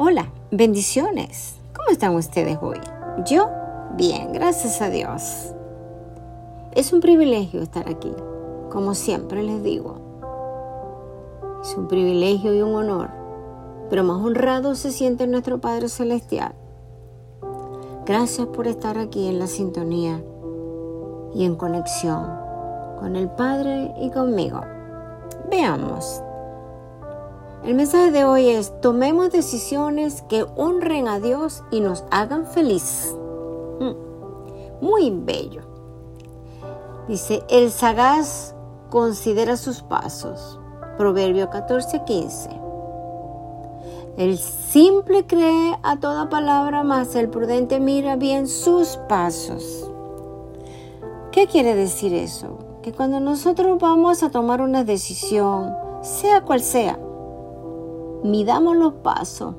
Hola, bendiciones. ¿Cómo están ustedes hoy? Yo, bien, gracias a Dios. Es un privilegio estar aquí, como siempre les digo. Es un privilegio y un honor, pero más honrado se siente nuestro Padre Celestial. Gracias por estar aquí en la sintonía y en conexión con el Padre y conmigo. Veamos. El mensaje de hoy es, tomemos decisiones que honren a Dios y nos hagan feliz. Mm, muy bello. Dice, el sagaz considera sus pasos. Proverbio 14:15. El simple cree a toda palabra, más el prudente mira bien sus pasos. ¿Qué quiere decir eso? Que cuando nosotros vamos a tomar una decisión, sea cual sea, midamos los pasos,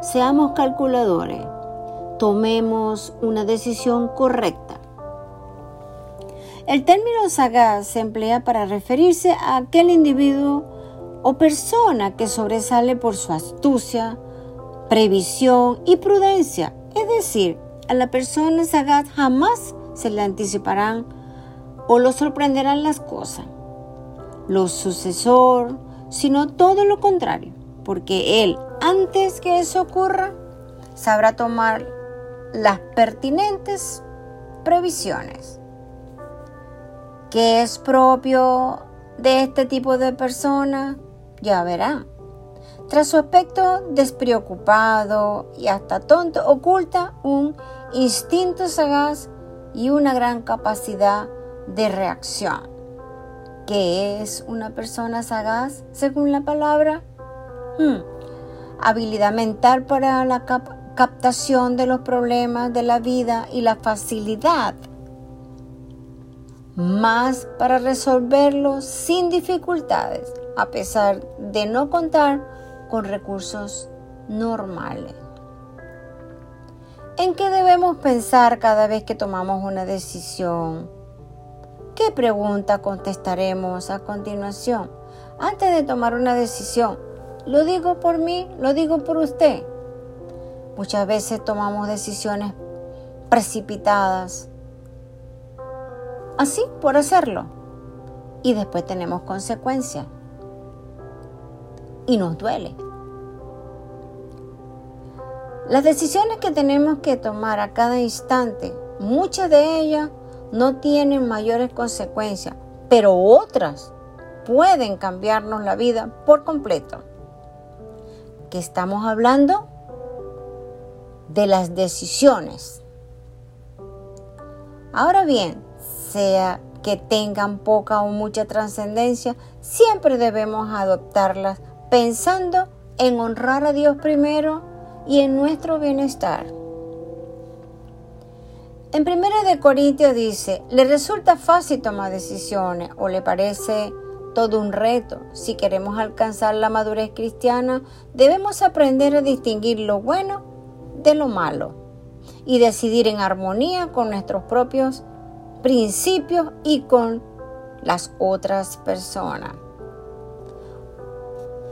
seamos calculadores, tomemos una decisión correcta. El término sagaz se emplea para referirse a aquel individuo o persona que sobresale por su astucia, previsión y prudencia. Es decir, a la persona sagaz jamás se le anticiparán o lo sorprenderán las cosas. Lo sucesor, sino todo lo contrario porque Él, antes que eso ocurra, sabrá tomar las pertinentes previsiones. ¿Qué es propio de este tipo de persona? Ya verá. Tras su aspecto despreocupado y hasta tonto, oculta un instinto sagaz y una gran capacidad de reacción. ¿Qué es una persona sagaz según la palabra? Hmm. Habilidad mental para la captación de los problemas de la vida y la facilidad más para resolverlos sin dificultades, a pesar de no contar con recursos normales. ¿En qué debemos pensar cada vez que tomamos una decisión? ¿Qué pregunta contestaremos a continuación antes de tomar una decisión? Lo digo por mí, lo digo por usted. Muchas veces tomamos decisiones precipitadas, así por hacerlo, y después tenemos consecuencias. Y nos duele. Las decisiones que tenemos que tomar a cada instante, muchas de ellas no tienen mayores consecuencias, pero otras pueden cambiarnos la vida por completo estamos hablando de las decisiones. Ahora bien, sea que tengan poca o mucha trascendencia, siempre debemos adoptarlas pensando en honrar a Dios primero y en nuestro bienestar. En 1 de Corintios dice, le resulta fácil tomar decisiones o le parece todo un reto. Si queremos alcanzar la madurez cristiana, debemos aprender a distinguir lo bueno de lo malo y decidir en armonía con nuestros propios principios y con las otras personas.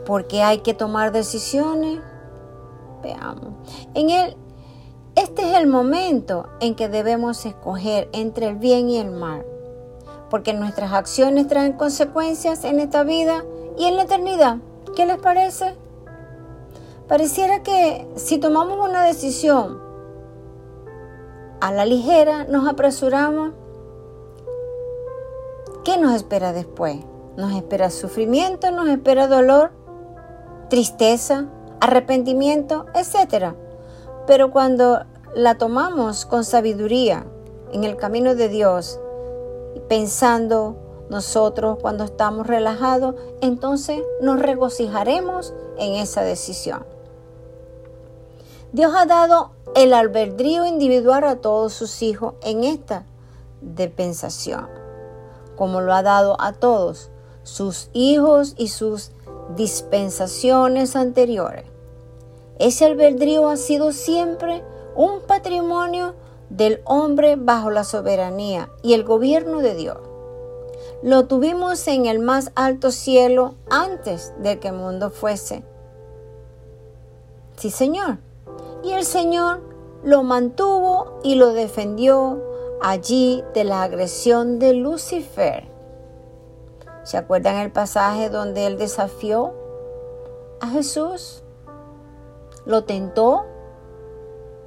Porque hay que tomar decisiones. Veamos. En el, este es el momento en que debemos escoger entre el bien y el mal porque nuestras acciones traen consecuencias en esta vida y en la eternidad. ¿Qué les parece? Pareciera que si tomamos una decisión a la ligera, nos apresuramos, ¿qué nos espera después? Nos espera sufrimiento, nos espera dolor, tristeza, arrepentimiento, etc. Pero cuando la tomamos con sabiduría en el camino de Dios, pensando nosotros cuando estamos relajados, entonces nos regocijaremos en esa decisión. Dios ha dado el albedrío individual a todos sus hijos en esta dispensación, como lo ha dado a todos sus hijos y sus dispensaciones anteriores. Ese albedrío ha sido siempre un patrimonio del hombre bajo la soberanía y el gobierno de Dios. Lo tuvimos en el más alto cielo antes de que el mundo fuese. Sí, Señor. Y el Señor lo mantuvo y lo defendió allí de la agresión de Lucifer. ¿Se acuerdan el pasaje donde él desafió a Jesús? Lo tentó,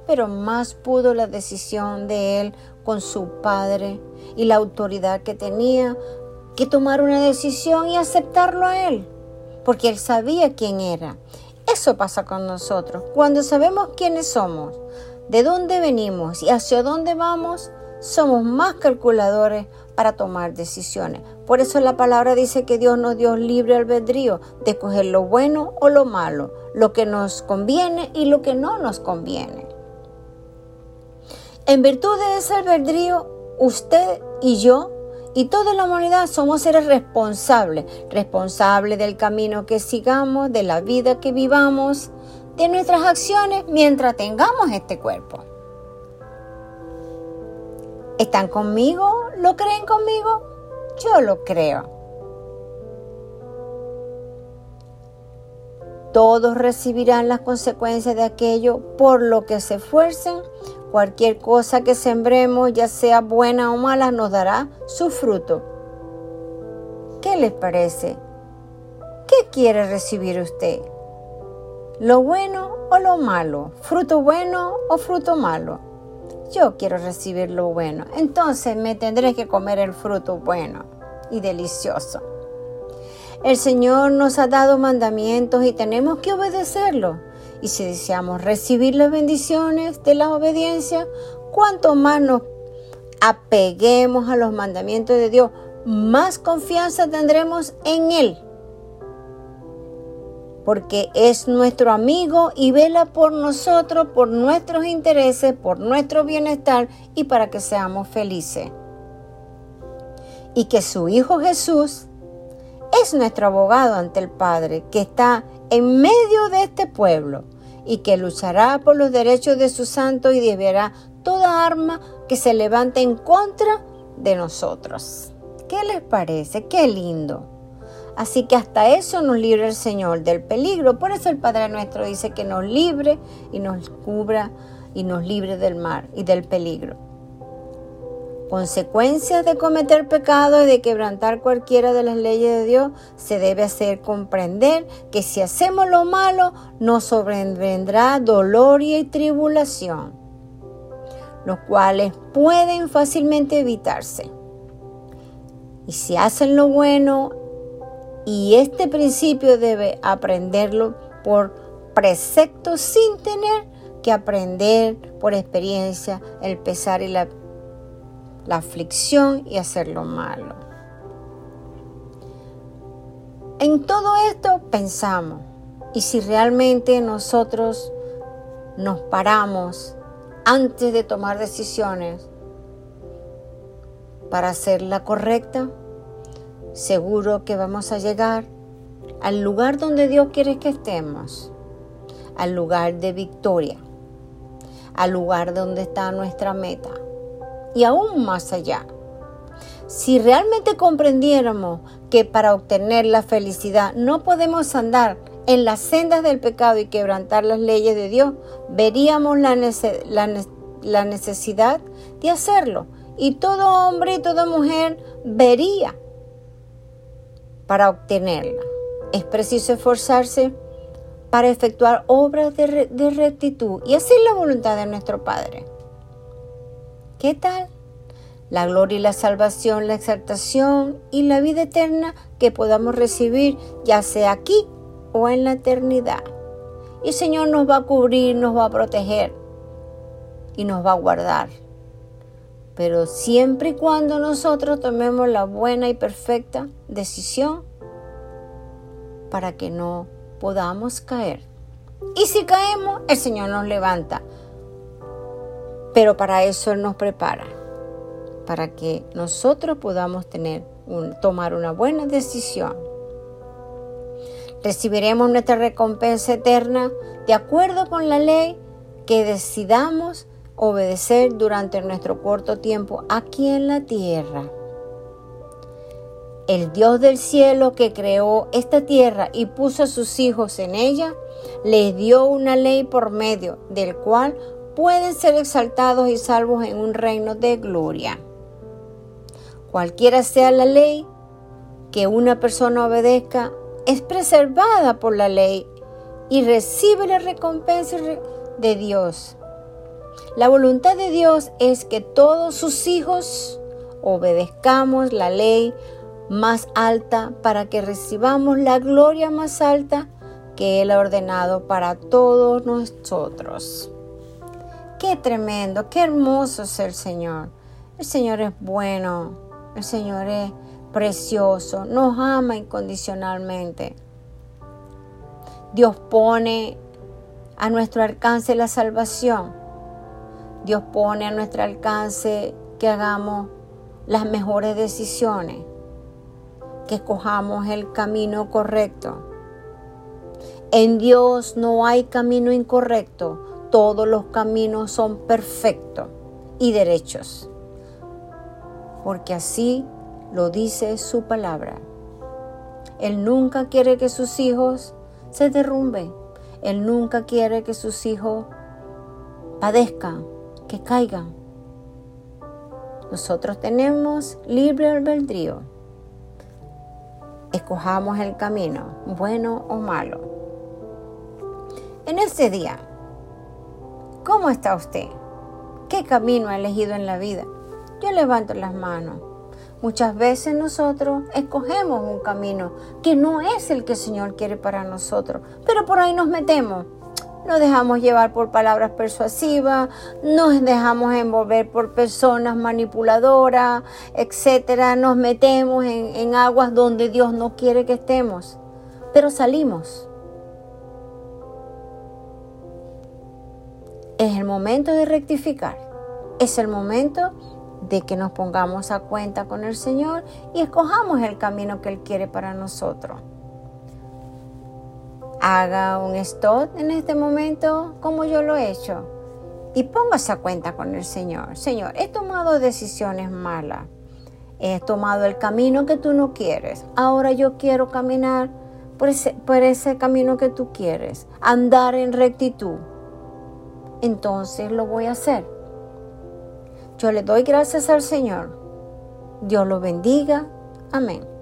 pero más pudo la decisión de él con su padre y la autoridad que tenía que tomar una decisión y aceptarlo a él, porque él sabía quién era. Eso pasa con nosotros. Cuando sabemos quiénes somos, de dónde venimos y hacia dónde vamos, somos más calculadores para tomar decisiones. Por eso la palabra dice que Dios nos dio libre albedrío de escoger lo bueno o lo malo, lo que nos conviene y lo que no nos conviene. En virtud de ese albedrío, usted y yo y toda la humanidad somos seres responsables, responsables del camino que sigamos, de la vida que vivamos, de nuestras acciones mientras tengamos este cuerpo. ¿Están conmigo? ¿Lo creen conmigo? Yo lo creo. Todos recibirán las consecuencias de aquello por lo que se esfuercen. Cualquier cosa que sembremos, ya sea buena o mala, nos dará su fruto. ¿Qué les parece? ¿Qué quiere recibir usted? ¿Lo bueno o lo malo? ¿Fruto bueno o fruto malo? Yo quiero recibir lo bueno, entonces me tendré que comer el fruto bueno y delicioso. El Señor nos ha dado mandamientos y tenemos que obedecerlos. Y si deseamos recibir las bendiciones de la obediencia, cuanto más nos apeguemos a los mandamientos de Dios, más confianza tendremos en Él porque es nuestro amigo y vela por nosotros, por nuestros intereses, por nuestro bienestar y para que seamos felices. Y que su Hijo Jesús es nuestro abogado ante el Padre, que está en medio de este pueblo y que luchará por los derechos de su santo y deberá toda arma que se levante en contra de nosotros. ¿Qué les parece? Qué lindo. Así que hasta eso nos libre el Señor del peligro. Por eso el Padre nuestro dice que nos libre y nos cubra y nos libre del mar y del peligro. Consecuencias de cometer pecado y de quebrantar cualquiera de las leyes de Dios se debe hacer comprender que si hacemos lo malo nos sobrevendrá dolor y tribulación, los cuales pueden fácilmente evitarse. Y si hacen lo bueno y este principio debe aprenderlo por precepto sin tener que aprender por experiencia el pesar y la, la aflicción y hacer lo malo. En todo esto pensamos, y si realmente nosotros nos paramos antes de tomar decisiones para hacer la correcta, seguro que vamos a llegar al lugar donde Dios quiere que estemos, al lugar de victoria, al lugar donde está nuestra meta y aún más allá. Si realmente comprendiéramos que para obtener la felicidad no podemos andar en las sendas del pecado y quebrantar las leyes de Dios, veríamos la, necesidad de hacerlo. Y todo hombre y toda mujer vería para obtenerla. Es preciso esforzarse para efectuar obras de, rectitud y hacer la voluntad de nuestro Padre. ¿Qué tal? La gloria y la salvación, la exaltación y la vida eterna que podamos recibir, ya sea aquí o en la eternidad. Y el Señor nos va a cubrir, nos va a proteger y nos va a guardar. Pero siempre y cuando nosotros tomemos la buena y perfecta decisión para que no podamos caer. Y si caemos, el Señor nos levanta. Pero para eso Él nos prepara, para que nosotros podamos tener tomar una buena decisión. Recibiremos nuestra recompensa eterna de acuerdo con la ley que decidamos obedecer durante nuestro corto tiempo aquí en la tierra. El Dios del cielo que creó esta tierra y puso a sus hijos en ella, les dio una ley por medio del cual pueden ser exaltados y salvos en un reino de gloria. Cualquiera sea la ley que una persona obedezca, es preservada por la ley y recibe la recompensa de Dios. La voluntad de Dios es que todos sus hijos obedezcamos la ley más alta para que recibamos la gloria más alta que Él ha ordenado para todos nosotros. Qué tremendo, qué hermoso es el Señor. El Señor es bueno, el Señor es precioso, nos ama incondicionalmente. Dios pone a nuestro alcance la salvación. Dios pone a nuestro alcance que hagamos las mejores decisiones, que escojamos el camino correcto. En Dios no hay camino incorrecto, todos los caminos son perfectos y derechos, porque así lo dice su palabra. Él nunca quiere que sus hijos se derrumben. Él nunca quiere que sus hijos padezcan, que caigan. Nosotros tenemos libre albedrío. Escojamos el camino, bueno o malo. En este día, ¿cómo está usted? ¿Qué camino ha elegido en la vida? Yo levanto las manos. Muchas veces nosotros escogemos un camino que no es el que el Señor quiere para nosotros, pero por ahí nos metemos. Nos dejamos llevar por palabras persuasivas, nos dejamos envolver por personas manipuladoras, etcétera. Nos metemos en, en aguas donde Dios no quiere que estemos, pero salimos. Es el momento de rectificar. Es el momento de que nos pongamos a cuenta con el Señor y escojamos el camino que Él quiere para nosotros. Haga un stop en este momento como yo lo he hecho y póngase a cuenta con el Señor. Señor, he tomado decisiones malas. He tomado el camino que tú no quieres. Ahora yo quiero caminar por ese, por ese camino que tú quieres. Andar en rectitud. Entonces lo voy a hacer yo le doy gracias al Señor. Dios lo bendiga. Amén.